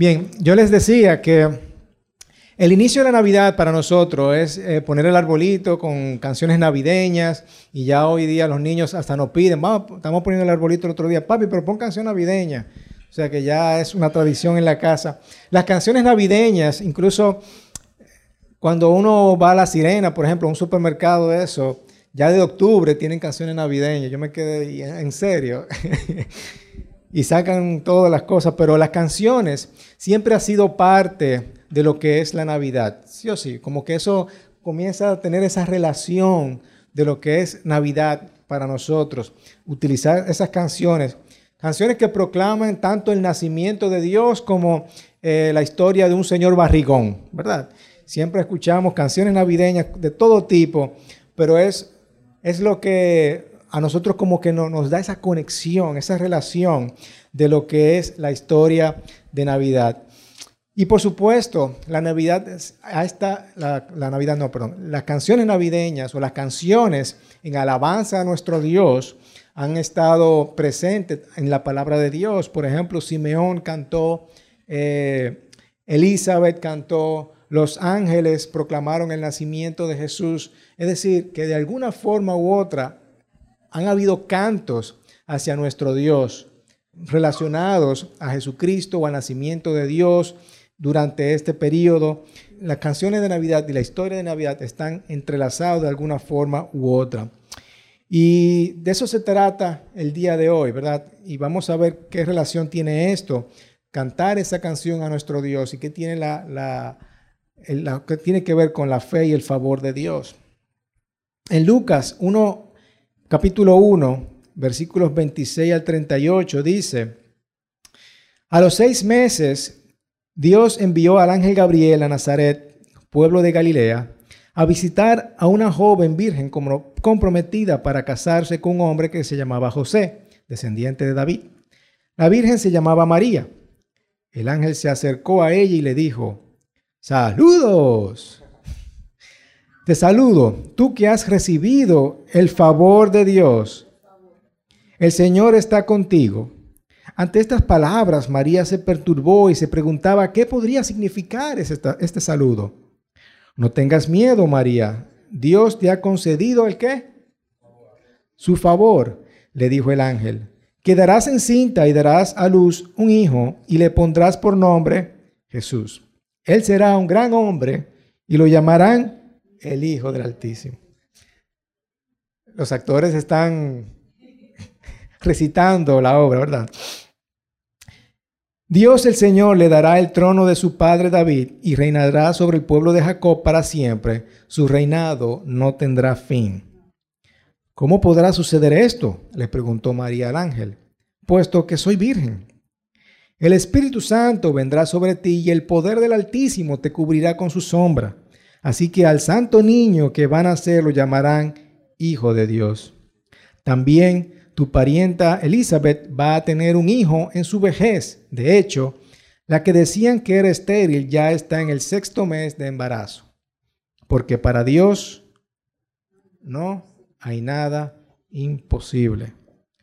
Bien, yo les decía que el inicio de la Navidad para nosotros es eh, poner el arbolito con canciones navideñas y ya hoy día los niños hasta nos piden, vamos, estamos poniendo el arbolito el otro día, papi, pero pon canción navideña. O sea que ya es una tradición en la casa. Las canciones navideñas, incluso cuando uno va a La Sirena, por ejemplo, a un supermercado eso, ya de octubre tienen canciones navideñas. Yo me quedé en serio. y sacan todas las cosas, pero las canciones siempre ha sido parte de lo que es la Navidad. Sí o sí, como que eso comienza a tener esa relación de lo que es Navidad para nosotros. Utilizar esas canciones, canciones que proclaman tanto el nacimiento de Dios como eh, la historia de un señor barrigón, ¿verdad? Siempre escuchamos canciones navideñas de todo tipo, pero es, es lo que a nosotros como que nos da esa conexión, esa relación de lo que es la historia de Navidad. Y por supuesto, la Navidad, esta, la, la, Navidad no, perdón, las canciones navideñas o las canciones en alabanza a nuestro Dios han estado presentes en la palabra de Dios. Por ejemplo, Simeón cantó, eh, Elizabeth cantó, los ángeles proclamaron el nacimiento de Jesús. Es decir, que de alguna forma u otra han habido cantos hacia nuestro Dios relacionados a Jesucristo o al nacimiento de Dios durante este periodo. Las canciones de Navidad y la historia de Navidad están entrelazados de alguna forma u otra. Y de eso se trata el día de hoy, ¿verdad? Y vamos a ver qué relación tiene esto, cantar esa canción a nuestro Dios y qué tiene, la, qué tiene que ver con la fe y el favor de Dios. En Lucas 1, capítulo 1, versículos 26 al 38, dice, a los seis meses, Dios envió al ángel Gabriel a Nazaret, pueblo de Galilea, a visitar a una joven virgen comprometida para casarse con un hombre que se llamaba José, descendiente de David. La virgen se llamaba María. El ángel se acercó a ella y le dijo, saludos. Te saludo, tú que has recibido el favor de Dios. El Señor está contigo. Ante estas palabras, María se perturbó y se preguntaba qué podría significar este, saludo. No tengas miedo, María. Dios te ha concedido el qué? Su favor, le dijo el ángel. Quedarás encinta y darás a luz un hijo y le pondrás por nombre Jesús. Él será un gran hombre y lo llamarán el Hijo del Altísimo. Los actores están recitando la obra, ¿verdad? Dios el Señor le dará el trono de su padre David y reinará sobre el pueblo de Jacob para siempre. Su reinado no tendrá fin. ¿Cómo podrá suceder esto? le preguntó María al ángel, puesto que soy virgen. El Espíritu Santo vendrá sobre ti y el poder del Altísimo te cubrirá con su sombra. Así que al santo niño que van a ser lo llamarán Hijo de Dios. También tu parienta Elizabeth va a tener un hijo en su vejez. De hecho, la que decían que era estéril ya está en el sexto mes de embarazo. Porque para Dios no hay nada imposible.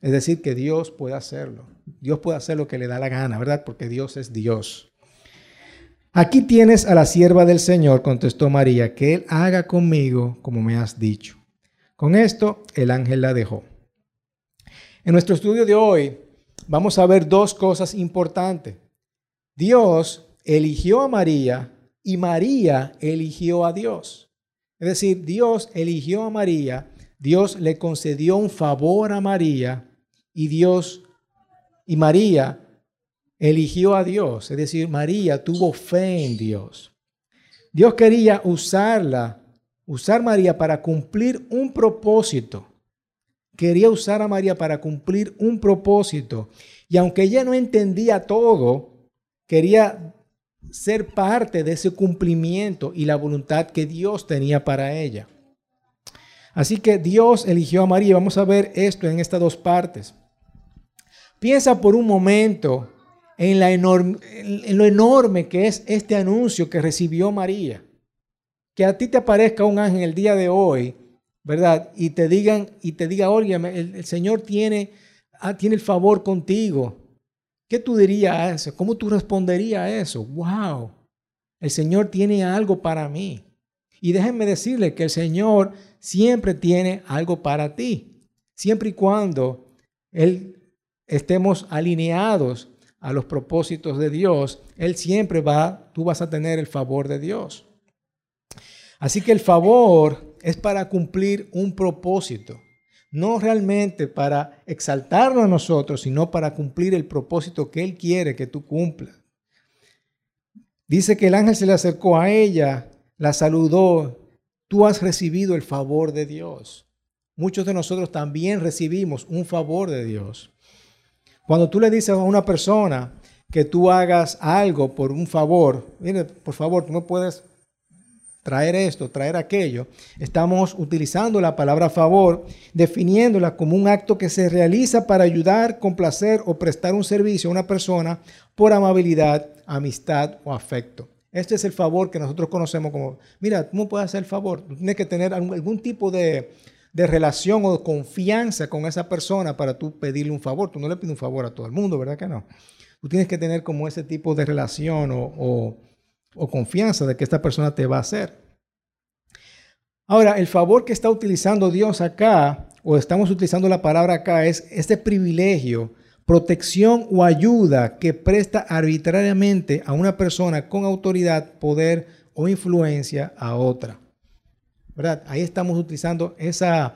Es decir, que Dios puede hacerlo. Dios puede hacer lo que le da la gana, ¿verdad? Porque Dios es Dios. Aquí tienes a la sierva del Señor, contestó María, que Él haga conmigo como me has dicho. Con esto, el ángel la dejó. En nuestro estudio de hoy vamos a ver dos cosas importantes. Dios eligió a María y María eligió a Dios. Es decir, Dios eligió a María, Dios le concedió un favor a María y Dios y María eligió a Dios, es decir, María tuvo fe en Dios. Dios quería usarla, usar María para cumplir un propósito. Quería usar a María para cumplir un propósito. Y aunque ella no entendía todo, quería ser parte de ese cumplimiento y la voluntad que Dios tenía para ella. Así que Dios eligió a María. Vamos a ver esto en estas dos partes. Piensa por un momento en, lo enorme que es este anuncio que recibió María. Que a ti te aparezca un ángel el día de hoy, ¿verdad? Y te digan, y te diga, oye, el, Señor tiene, ah, tiene el favor contigo. ¿Qué tú dirías a eso? ¿Cómo tú responderías a eso? ¡Wow! El Señor tiene algo para mí. Y déjenme decirle que el Señor siempre tiene algo para ti, siempre y cuando Él estemos alineados a los propósitos de Dios, Él siempre va, tú vas a tener el favor de Dios. Así que el favor es para cumplir un propósito, no realmente para exaltarnos a nosotros, sino para cumplir el propósito que Él quiere que tú cumplas. Dice que el ángel se le acercó a ella, la saludó, tú has recibido el favor de Dios. Muchos de nosotros también recibimos un favor de Dios. Cuando tú le dices a una persona que tú hagas algo por un favor, mire, por favor, tú no puedes traer esto, traer aquello, estamos utilizando la palabra favor, definiéndola como un acto que se realiza para ayudar, complacer o prestar un servicio a una persona por amabilidad, amistad o afecto. Este es el favor que nosotros conocemos como, mira, ¿cómo puedes hacer el favor? tienes que tener algún, tipo de, relación o de confianza con esa persona para tú pedirle un favor. Tú no le pides un favor a todo el mundo, ¿verdad que no? Tú tienes que tener como ese tipo de relación o o confianza de que esta persona te va a hacer. Ahora, el favor que está utilizando Dios acá, o estamos utilizando la palabra acá, es este privilegio, protección o ayuda que presta arbitrariamente a una persona con autoridad, poder o influencia a otra. ¿Verdad? Ahí estamos utilizando esa,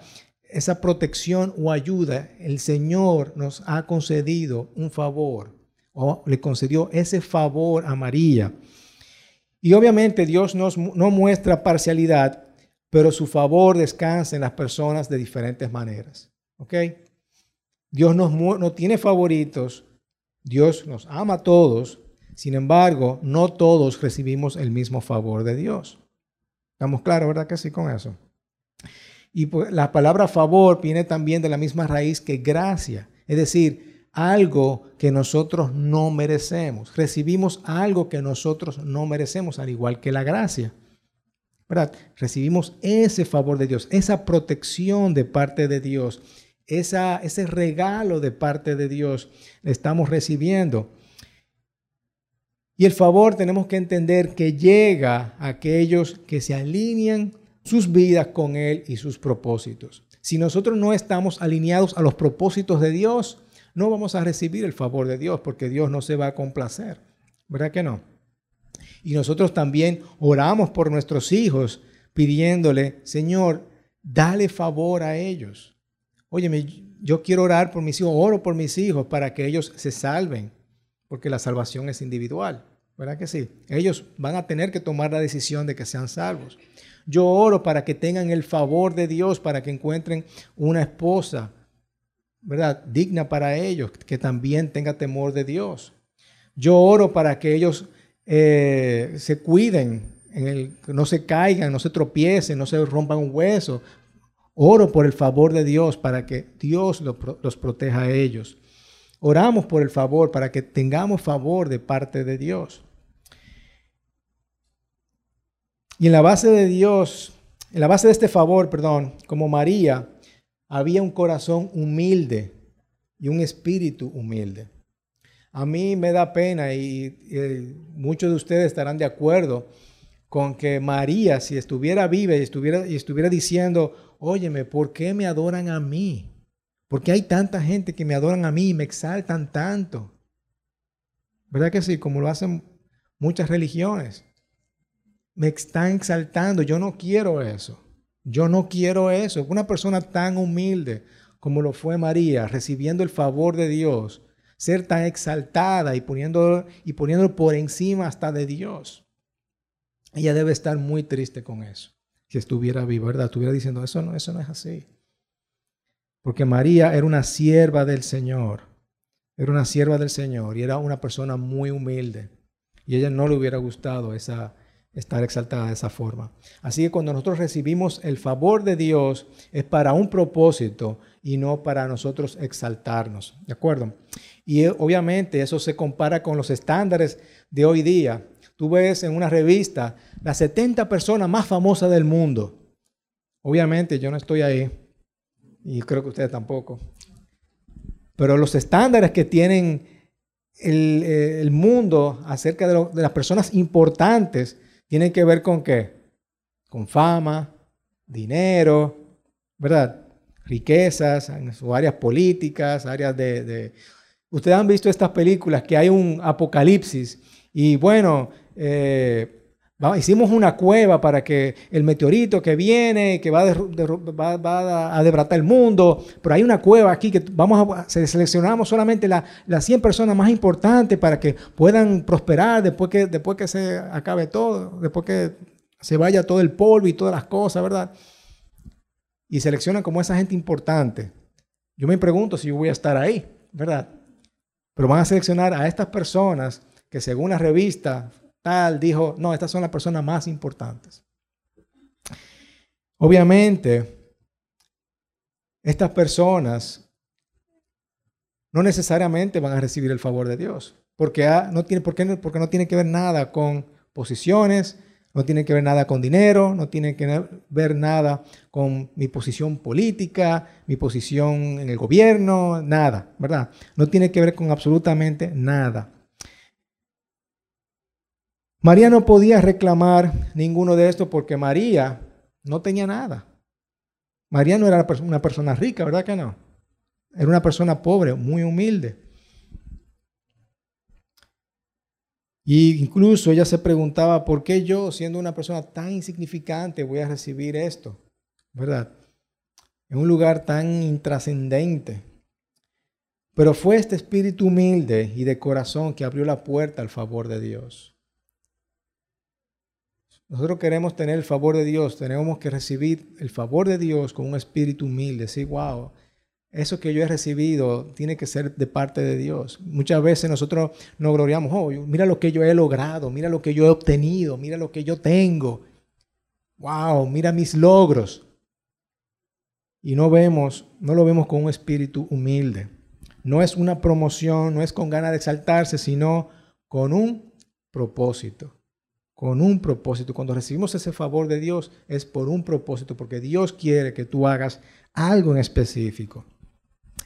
esa protección o ayuda. El Señor nos ha concedido un favor, o le concedió ese favor a María. Y obviamente Dios no muestra parcialidad, pero su favor descansa en las personas de diferentes maneras. ¿Ok? Dios no tiene favoritos, Dios nos ama a todos, sin embargo, no todos recibimos el mismo favor de Dios. ¿Estamos claros, verdad que sí con eso? Y pues, la palabra favor viene también de la misma raíz que gracia, es decir, algo que nosotros no merecemos. Recibimos algo que nosotros no merecemos, al igual que la gracia. ¿Verdad? Recibimos ese favor de Dios, esa protección de parte de Dios, esa, ese regalo de parte de Dios estamos recibiendo. Y el favor tenemos que entender que llega a aquellos que se alinean sus vidas con Él y sus propósitos. Si nosotros no estamos alineados a los propósitos de Dios, no vamos a recibir el favor de Dios porque Dios no se va a complacer. ¿Verdad que no? Y nosotros también oramos por nuestros hijos pidiéndole, Señor, dale favor a ellos. Óyeme, yo quiero orar por mis hijos, oro por mis hijos para que ellos se salven, porque la salvación es individual. ¿Verdad que sí? Ellos van a tener que tomar la decisión de que sean salvos. Yo oro para que tengan el favor de Dios, para que encuentren una esposa, ¿verdad? Digna para ellos, que también tenga temor de Dios. Yo oro para que ellos eh, se cuiden, no se caigan, no se tropiecen, no se rompan un hueso. Oro por el favor de Dios para que Dios los proteja a ellos. Oramos por el favor para que tengamos favor de parte de Dios. Y en la base de Dios, en la base de este favor, perdón, como María, había un corazón humilde y un espíritu humilde. A mí me da pena y, muchos de ustedes estarán de acuerdo con que María, si estuviera viva y estuviera, y estuviera diciendo, óyeme, ¿por qué me adoran a mí? ¿Por qué hay tanta gente que me adoran a mí y me exaltan tanto? ¿Verdad que sí? Como lo hacen muchas religiones. Me están exaltando, yo no quiero eso. Yo no quiero eso. Una persona tan humilde como lo fue María, recibiendo el favor de Dios, ser tan exaltada y poniéndolo, y poniéndolo por encima hasta de Dios. Ella debe estar muy triste con eso. Si estuviera viva, ¿verdad? Estuviera diciendo, eso no, eso no es así. Porque María era una sierva del Señor. Era una sierva del Señor y era una persona muy humilde. Y ella no le hubiera gustado esa, estar exaltada de esa forma. Así que cuando nosotros recibimos el favor de Dios es para un propósito y no para nosotros exaltarnos. ¿De acuerdo? Y eh, obviamente eso se compara con los estándares de hoy día. Tú ves en una revista las 70 personas más famosas del mundo. Obviamente yo no estoy ahí y creo que ustedes tampoco. Pero los estándares que tienen el, eh, el mundo acerca de, las personas importantes tiene que ver con qué? Con fama, dinero, ¿verdad? Riquezas en sus áreas políticas, áreas de, de- Ustedes han visto estas películas que hay un apocalipsis y bueno, eh, hicimos una cueva para que el meteorito que viene, que va, a va- debratar el mundo, pero hay una cueva aquí que vamos a se- seleccionamos solamente la- las 100 personas más importantes para que puedan prosperar después que, después que se acabe todo, después que se vaya todo el polvo y todas las cosas, ¿verdad? Y seleccionan como esa gente importante. Yo me pregunto si yo voy a estar ahí, ¿verdad? Pero van a seleccionar a estas personas que según la revista tal dijo, no, estas son las personas más importantes. Obviamente, estas personas no necesariamente van a recibir el favor de Dios, porque, no tiene, porque, porque no tiene que ver nada con posiciones, no tiene que ver nada con dinero, no tiene que ver nada con mi posición política, mi posición en el gobierno, nada, ¿verdad? No tiene que ver con absolutamente nada. María no podía reclamar ninguno de estos porque María no tenía nada. María no era una persona rica, ¿verdad que no? Era una persona pobre, muy humilde. Y incluso ella se preguntaba, ¿por qué yo, siendo una persona tan insignificante, voy a recibir esto? ¿Verdad? En un lugar tan intrascendente. Pero fue este espíritu humilde y de corazón que abrió la puerta al favor de Dios. Nosotros queremos tener el favor de Dios, tenemos que recibir el favor de Dios con un espíritu humilde. Decir, wow, eso que yo he recibido tiene que ser de parte de Dios. Muchas veces nosotros nos gloriamos, oh, mira lo que yo he logrado, mira lo que yo he obtenido, mira lo que yo tengo. Wow, mira mis logros. Y no vemos, no lo vemos con un espíritu humilde. No es una promoción, no es con ganas de exaltarse, sino con un propósito. Con un propósito. Cuando recibimos ese favor de Dios es por un propósito, porque Dios quiere que tú hagas algo en específico.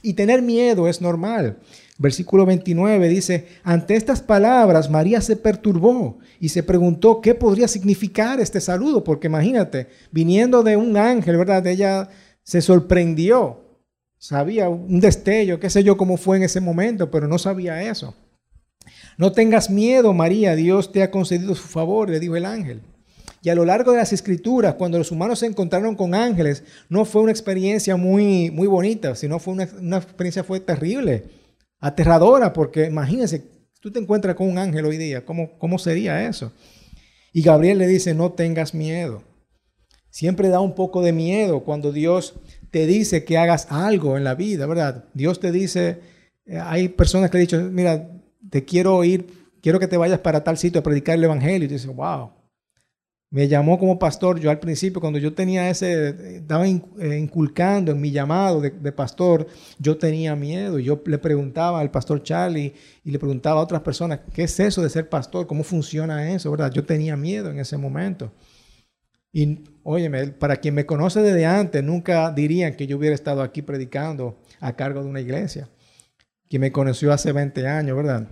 Y tener miedo es normal. Versículo 29 dice, ante estas palabras María se perturbó y se preguntó qué podría significar este saludo, porque imagínate, viniendo de un ángel, ¿verdad? Ella se sorprendió, sabía un destello, qué sé yo cómo fue en ese momento, pero no sabía eso. No tengas miedo, María, Dios te ha concedido su favor, le dijo el ángel. Y a lo largo de las escrituras, cuando los humanos se encontraron con ángeles, no fue una experiencia muy, muy bonita, sino fue una, una experiencia fue terrible, aterradora, porque imagínense, tú te encuentras con un ángel hoy día, ¿cómo, cómo sería eso? Y Gabriel le dice, no tengas miedo. Siempre da un poco de miedo cuando Dios te dice que hagas algo en la vida, ¿verdad? Dios te dice, eh, hay personas que han dicho, mira, te quiero ir, quiero que te vayas para tal sitio a predicar el evangelio. Y tú dices, wow, me llamó como pastor. Yo al principio, cuando yo tenía ese, estaba inculcando en mi llamado de, de, pastor, yo tenía miedo. Yo le preguntaba al pastor Charlie y le preguntaba a otras personas, ¿qué es eso de ser pastor? ¿Cómo funciona eso? ¿Verdad? Yo tenía miedo en ese momento. Y óyeme, para quien me conoce desde antes, nunca dirían que yo hubiera estado aquí predicando a cargo de una iglesia. Quien me conoció hace 20 años, ¿verdad?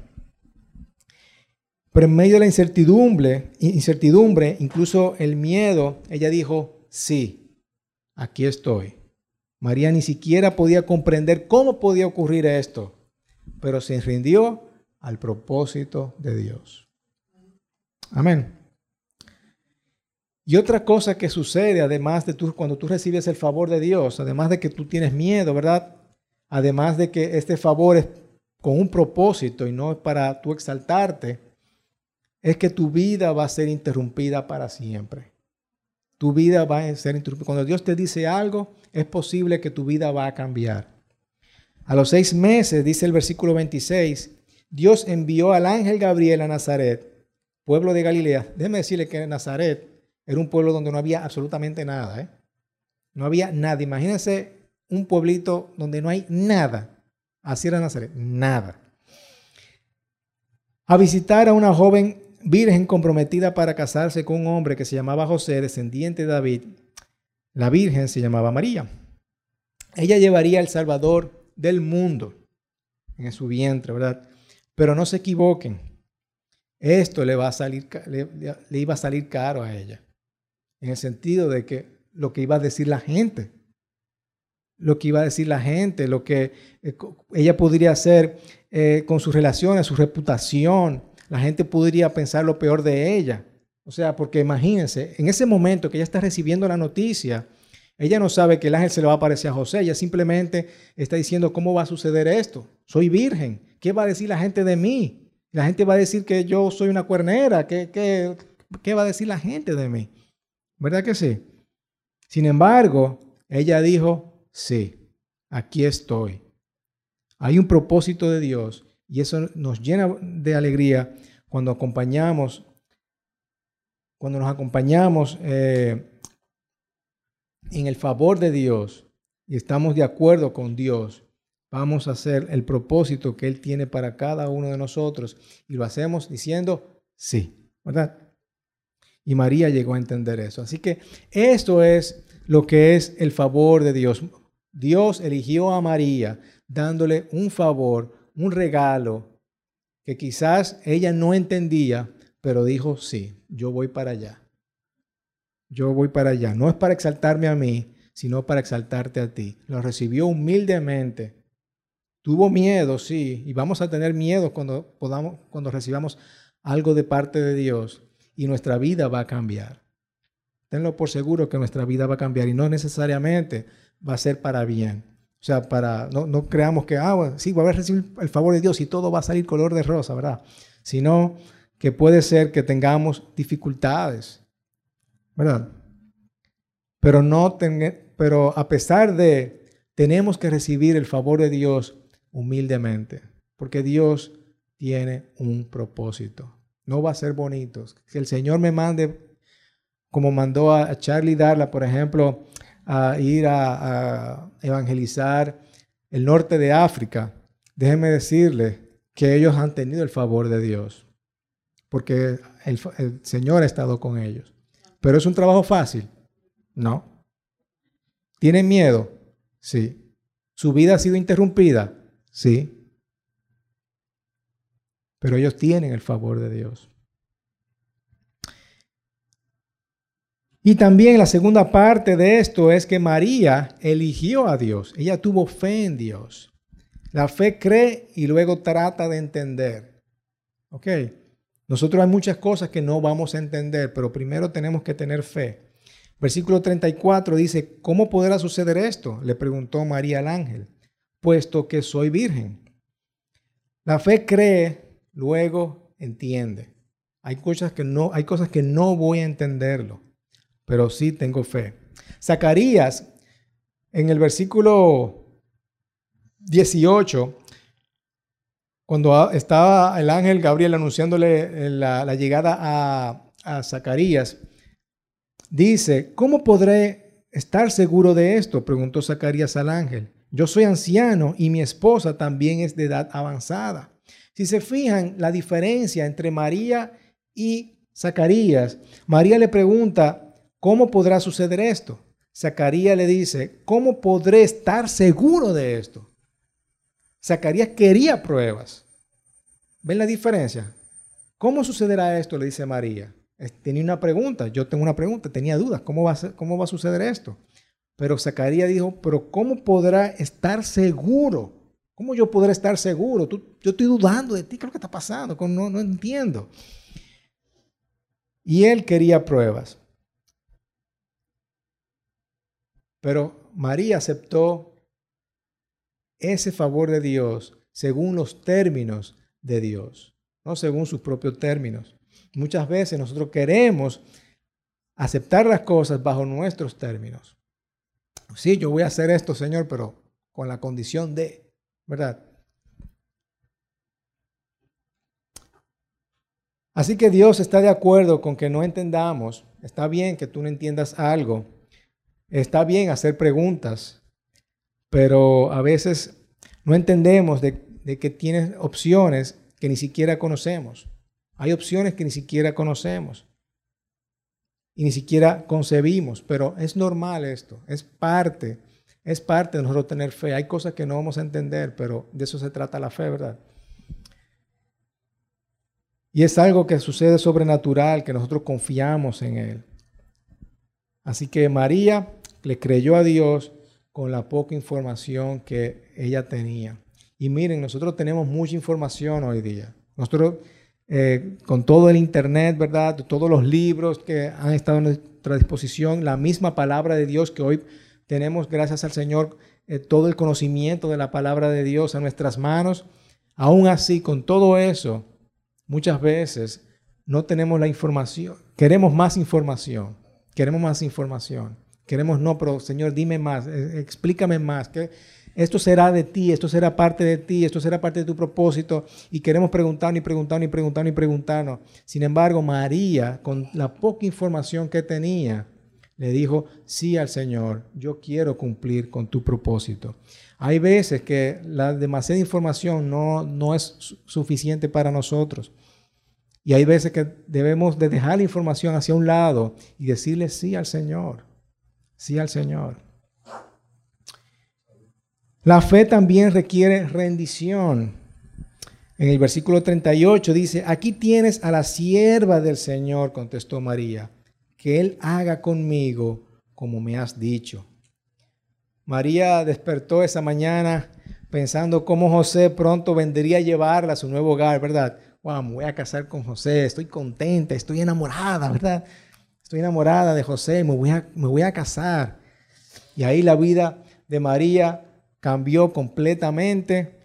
Pero en medio de la incertidumbre, incertidumbre, incluso el miedo, ella dijo, sí, aquí estoy. María ni siquiera podía comprender cómo podía ocurrir esto, pero se rindió al propósito de Dios. Amén. Y otra cosa que sucede, además de tú, cuando tú recibes el favor de Dios, además de que tú tienes miedo, ¿verdad? Además de que este favor es con un propósito y no es para tú exaltarte, es que tu vida va a ser interrumpida para siempre. Tu vida va a ser interrumpida. Cuando Dios te dice algo, es posible que tu vida va a cambiar. A los seis meses, dice el versículo 26, Dios envió al ángel Gabriel a Nazaret, pueblo de Galilea. Déjeme decirle que Nazaret era un pueblo donde no había absolutamente nada. ¿eh? No había nada. Imagínense un pueblito donde no hay nada. Así era Nazaret, nada. A visitar a una joven virgen comprometida para casarse con un hombre que se llamaba José, descendiente de David. La virgen se llamaba María. Ella llevaría el Salvador del mundo en su vientre, ¿verdad? Pero no se equivoquen. Esto le, va a salir, le, iba a salir caro a ella. En el sentido de que lo que iba a decir la gente lo que iba a decir la gente, lo que eh, ella podría hacer eh, con sus relaciones, su reputación. La gente podría pensar lo peor de ella. O sea, porque imagínense, en ese momento que ella está recibiendo la noticia, ella no sabe que el ángel se le va a aparecer a José, ella simplemente está diciendo, ¿cómo va a suceder esto? Soy virgen, ¿qué va a decir la gente de mí? La gente va a decir que yo soy una cuernera, ¿qué, qué, qué va a decir la gente de mí? ¿Verdad que sí? Sin embargo, ella dijo, sí, aquí estoy. Hay un propósito de Dios y eso nos llena de alegría cuando acompañamos, cuando nos acompañamos eh, en el favor de Dios y estamos de acuerdo con Dios, vamos a hacer el propósito que Él tiene para cada uno de nosotros y lo hacemos diciendo sí, ¿verdad? Y María llegó a entender eso. Así que esto es lo que es el favor de Dios. Dios eligió a María dándole un favor, un regalo que quizás ella no entendía, pero dijo, sí, yo voy para allá. Yo voy para allá. No es para exaltarme a mí, sino para exaltarte a ti. Lo recibió humildemente. Tuvo miedo, sí, y vamos a tener miedo cuando podamos, cuando recibamos algo de parte de Dios y nuestra vida va a cambiar. Tenlo por seguro que nuestra vida va a cambiar y no necesariamente va a ser para bien. O sea, para, no, no creamos que, ah, sí, voy a recibir el favor de Dios y todo va a salir color de rosa, ¿verdad? Sino que puede ser que tengamos dificultades, ¿verdad? Pero, no pero a pesar de, tenemos que recibir el favor de Dios humildemente, porque Dios tiene un propósito. No va a ser bonito. Que el Señor me mande, como mandó a Charlie Darla, por ejemplo, a ir a, evangelizar el norte de África, déjenme decirle que ellos han tenido el favor de Dios, porque el, el Señor ha estado con ellos. Pero es un trabajo fácil, no. ¿Tienen miedo? Sí. ¿Su vida ha sido interrumpida? Sí. Pero ellos tienen el favor de Dios. Y también la segunda parte de esto es que María eligió a Dios. Ella tuvo fe en Dios. La fe cree y luego trata de entender. ¿Ok? Nosotros hay muchas cosas que no vamos a entender, pero primero tenemos que tener fe. Versículo 34 dice, ¿cómo podrá suceder esto? Le preguntó María al ángel, puesto que soy virgen. La fe cree, luego entiende. Hay cosas que no, hay cosas que no voy a entenderlo pero sí tengo fe. Zacarías, en el versículo 18, cuando estaba el ángel Gabriel anunciándole la, llegada a, a Zacarías, dice, ¿cómo podré estar seguro de esto? Preguntó Zacarías al ángel. Yo soy anciano y mi esposa también es de edad avanzada. Si se fijan la diferencia entre María y Zacarías, María le pregunta, ¿Cómo podrá suceder esto? Zacarías le dice, ¿cómo podré estar seguro de esto? Zacarías quería pruebas. ¿Ven la diferencia? ¿Cómo sucederá esto? Le dice María. Tenía una pregunta, yo tengo una pregunta, tenía dudas, ¿cómo va a, suceder esto? Pero Zacarías dijo, pero ¿cómo podrá estar seguro? ¿Cómo yo podré estar seguro? yo estoy dudando de ti, ¿qué es lo que está pasando? No entiendo. Y él quería pruebas. Pero María aceptó ese favor de Dios según los términos de Dios, no según sus propios términos. Muchas veces nosotros queremos aceptar las cosas bajo nuestros términos. Sí, yo voy a hacer esto, Señor, pero con la condición de, ¿verdad? Así que Dios está de acuerdo con que no entendamos. Está bien que tú no entiendas algo, Está bien hacer preguntas, pero a veces no entendemos de, que tienes opciones que ni siquiera conocemos. Hay opciones que ni siquiera conocemos y ni siquiera concebimos, pero es normal esto, es parte, es parte de nosotros tener fe. Hay cosas que no vamos a entender, pero de eso se trata la fe, ¿verdad? Y es algo que sucede sobrenatural, que nosotros confiamos en Él. Así que María le creyó a Dios con la poca información que ella tenía. Y miren, nosotros tenemos mucha información hoy día. Nosotros, eh, con todo el Internet, ¿verdad? Todos los libros que han estado a nuestra disposición, la misma palabra de Dios que hoy tenemos, gracias al Señor, eh, todo el conocimiento de la palabra de Dios a nuestras manos. Aún así, con todo eso, muchas veces no tenemos la información. Queremos más información. Queremos más información. Queremos, no, pero Señor, dime más, eh, explícame más. Que esto será de ti, esto será parte de ti, esto será parte de tu propósito. Y queremos preguntar, y preguntar, y preguntar, y preguntarnos. Sin embargo, María, con la poca información que tenía, le dijo sí al Señor, yo quiero cumplir con tu propósito. Hay veces que la demasiada información no, no es suficiente para nosotros. Y hay veces que debemos de dejar la información hacia un lado y decirle sí al Señor, sí al Señor. La fe también requiere rendición. En el versículo 38 dice, aquí tienes a la sierva del Señor, contestó María que Él haga conmigo como me has dicho. María despertó esa mañana pensando cómo José pronto vendría a llevarla a su nuevo hogar, ¿verdad? Wow, me voy a casar con José, estoy contenta, estoy enamorada, ¿verdad? Estoy enamorada de José, me voy a, casar. Y ahí la vida de María cambió completamente.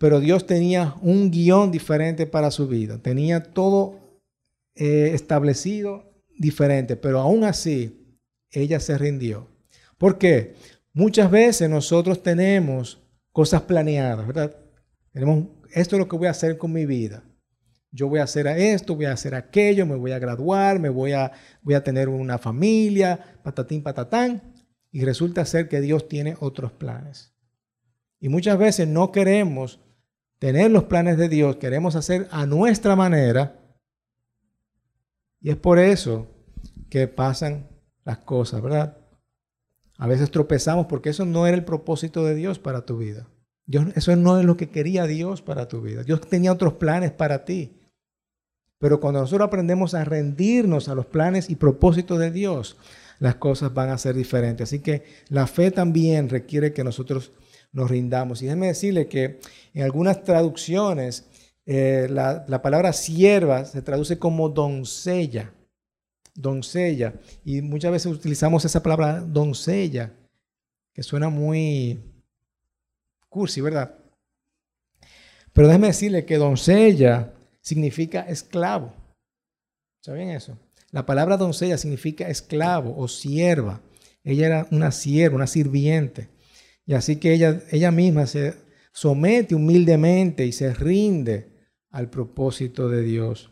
Pero Dios tenía un guion diferente para su vida. Tenía todo eh, establecido diferente, pero aún así ella se rindió. ¿Por qué? Muchas veces nosotros tenemos cosas planeadas, ¿verdad? Tenemos, esto es lo que voy a hacer con mi vida. Yo voy a hacer esto, voy a hacer aquello, me voy a graduar, me voy a, voy a tener una familia, patatín, patatán. Y resulta ser que Dios tiene otros planes. Y muchas veces no queremos tener los planes de Dios, queremos hacer a nuestra manera y es por eso que pasan las cosas, ¿verdad? A veces tropezamos porque eso no era el propósito de Dios para tu vida. Dios, eso no es lo que quería Dios para tu vida. Dios tenía otros planes para ti. Pero cuando nosotros aprendemos a rendirnos a los planes y propósitos de Dios, las cosas van a ser diferentes. Así que la fe también requiere que nosotros nos rindamos. Y déjeme decirle que en algunas traducciones eh, la, palabra sierva se traduce como doncella, doncella. Y muchas veces utilizamos esa palabra doncella, que suena muy cursi, ¿verdad? Pero déjeme decirle que doncella significa esclavo. ¿Saben eso? La palabra doncella significa esclavo o sierva. Ella era una sierva, una sirviente. Y así que ella, ella misma se somete humildemente y se rinde al propósito de Dios.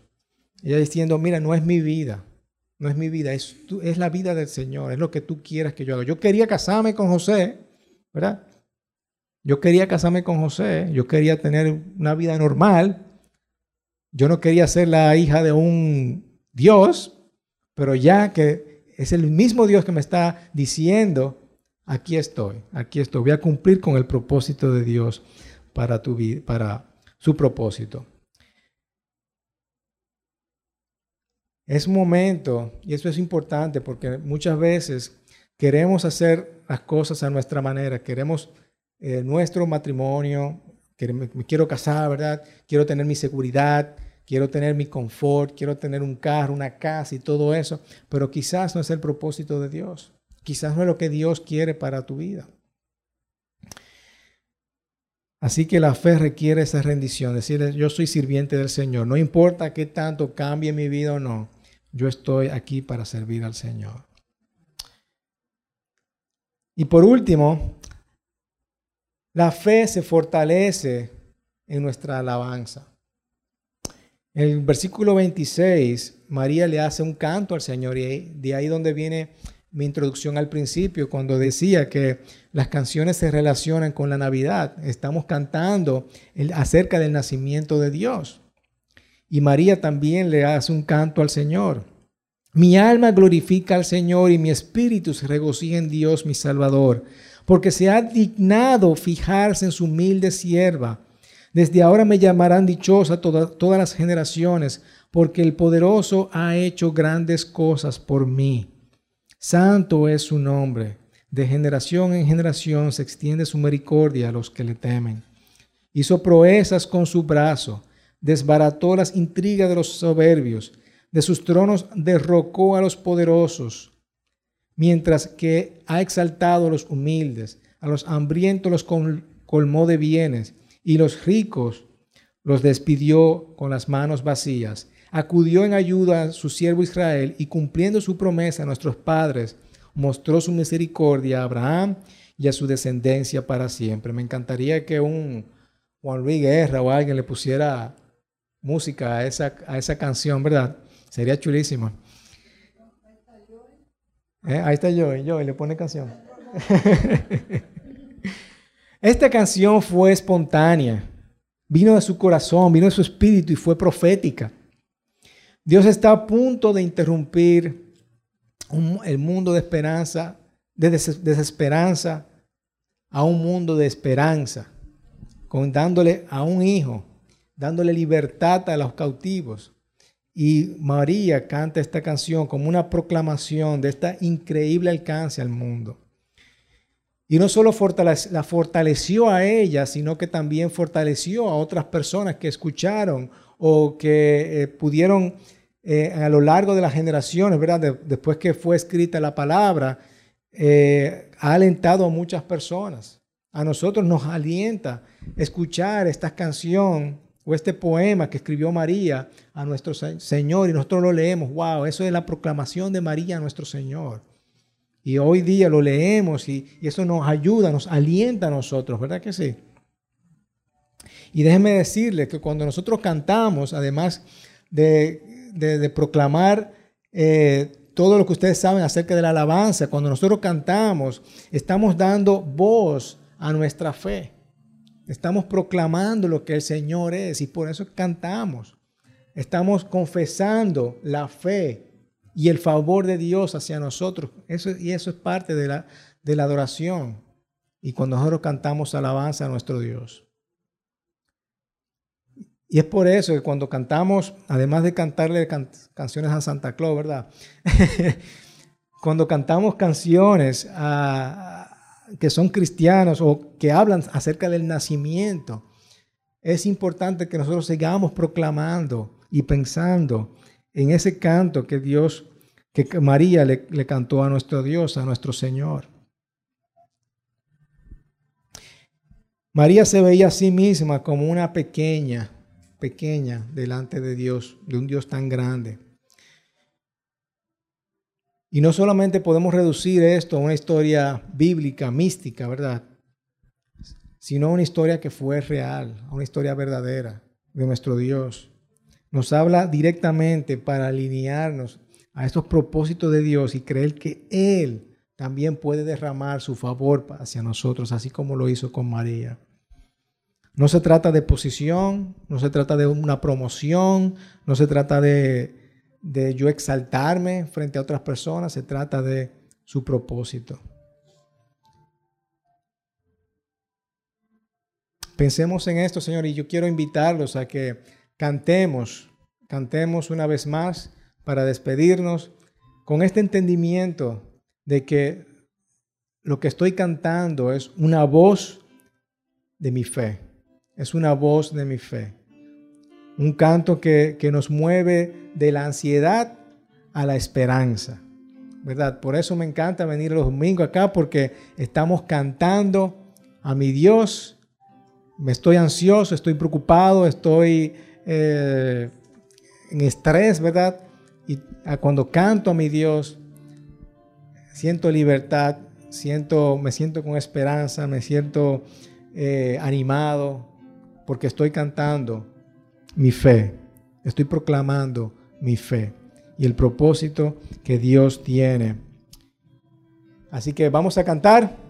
Ella diciendo, mira, no es mi vida, no es mi vida, es, es la vida del Señor, es lo que tú quieras que yo haga. Yo quería casarme con José, ¿verdad? Yo quería casarme con José, yo quería tener una vida normal, yo no quería ser la hija de un Dios, pero ya que es el mismo Dios que me está diciendo, aquí estoy, aquí estoy, voy a cumplir con el propósito de Dios para tu vida, para su propósito. Es momento, y eso es importante porque muchas veces queremos hacer las cosas a nuestra manera, queremos eh, nuestro matrimonio, me, quiero casar, ¿verdad? Quiero tener mi seguridad, quiero tener mi confort, quiero tener un carro, una casa y todo eso, pero quizás no es el propósito de Dios, quizás no es lo que Dios quiere para tu vida. Así que la fe requiere esa rendición, decirle, yo soy sirviente del Señor, no importa qué tanto cambie mi vida o no, yo estoy aquí para servir al Señor. Y por último, la fe se fortalece en nuestra alabanza. En el versículo 26, María le hace un canto al Señor y de ahí donde viene mi introducción al principio, cuando decía que las canciones se relacionan con la Navidad. Estamos cantando acerca del nacimiento de Dios. Y María también le hace un canto al Señor. Mi alma glorifica al Señor y mi espíritu se regocija en Dios mi Salvador, porque se ha dignado fijarse en su humilde sierva. Desde ahora me llamarán dichosa todas las generaciones, porque el poderoso ha hecho grandes cosas por mí. Santo es su nombre. De generación en generación se extiende su misericordia a los que le temen. Hizo proezas con su brazo, desbarató las intrigas de los soberbios, de sus tronos derrocó a los poderosos, mientras que ha exaltado a los humildes, a los hambrientos los colmó de bienes, y los ricos los despidió con las manos vacías. Acudió en ayuda a su siervo Israel y cumpliendo su promesa a nuestros padres, mostró su misericordia a Abraham y a su descendencia para siempre. Me encantaría que un Juan Luis Guerra o alguien le pusiera música a esa, a esa canción, ¿verdad? Sería chulísimo. ¿Eh? Ahí está Joey, Joey le pone canción. Esta canción fue espontánea, vino de su corazón, vino de su espíritu y fue profética. Dios está a punto de interrumpir el mundo de esperanza, de desesperanza, a un mundo de esperanza, con dándole a un hijo, dándole libertad a los cautivos. Y María canta esta canción como una proclamación de esta increíble alcance al mundo. Y no solo la fortaleció a ella, sino que también fortaleció a otras personas que escucharon o que eh, pudieron eh, a lo largo de las generaciones, ¿verdad? después que fue escrita la palabra, eh, ha alentado a muchas personas. A nosotros nos alienta escuchar esta canción o este poema que escribió María a nuestro Señor y nosotros lo leemos. Wow, eso es la proclamación de María a nuestro Señor. Y hoy día lo leemos y, eso nos ayuda, nos alienta a nosotros, ¿verdad que sí? Y déjenme decirles que cuando nosotros cantamos, además de, proclamar eh, todo lo que ustedes saben acerca de la alabanza, cuando nosotros cantamos, estamos dando voz a nuestra fe. Estamos proclamando lo que el Señor es y por eso cantamos. Estamos confesando la fe y el favor de Dios hacia nosotros. Eso, y eso es parte de la, de la adoración. Y cuando nosotros cantamos alabanza a nuestro Dios. Y es por eso que cuando cantamos, además de cantarle canciones a Santa Claus, ¿verdad? cuando cantamos canciones que son cristianos o que hablan acerca del nacimiento, es importante que nosotros sigamos proclamando y pensando en ese canto que Dios, que María le, le cantó a nuestro Dios, a nuestro Señor. María se veía a sí misma como una pequeña, pequeña delante de Dios, de un Dios tan grande. Y no solamente podemos reducir esto a una historia bíblica, mística, ¿verdad? Sino a una historia que fue real, a una historia verdadera de nuestro Dios nos habla directamente para alinearnos a estos propósitos de Dios y creer que Él también puede derramar su favor hacia nosotros, así como lo hizo con María. No se trata de posición, no se trata de una promoción, no se trata de, de yo exaltarme frente a otras personas, se trata de su propósito. Pensemos en esto, Señor, y yo quiero invitarlos a que Cantemos, cantemos una vez más para despedirnos con este entendimiento de que lo que estoy cantando es una voz de mi fe, es una voz de mi fe. Un canto que, que nos mueve de la ansiedad a la esperanza. ¿verdad? Por eso me encanta venir los domingos acá porque estamos cantando a mi Dios. Me estoy ansioso, estoy preocupado, estoy eh, en estrés, ¿verdad? Y cuando canto a mi Dios, siento libertad, siento, me siento con esperanza, me siento eh, animado, porque estoy cantando mi fe, estoy proclamando mi fe y el propósito que Dios tiene. Así que vamos a cantar.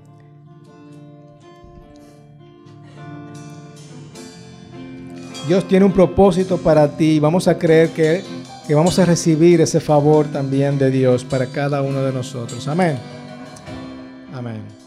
Dios tiene un propósito para ti. Vamos a creer que, que vamos a recibir ese favor también de Dios para cada uno de nosotros. Amén. Amén.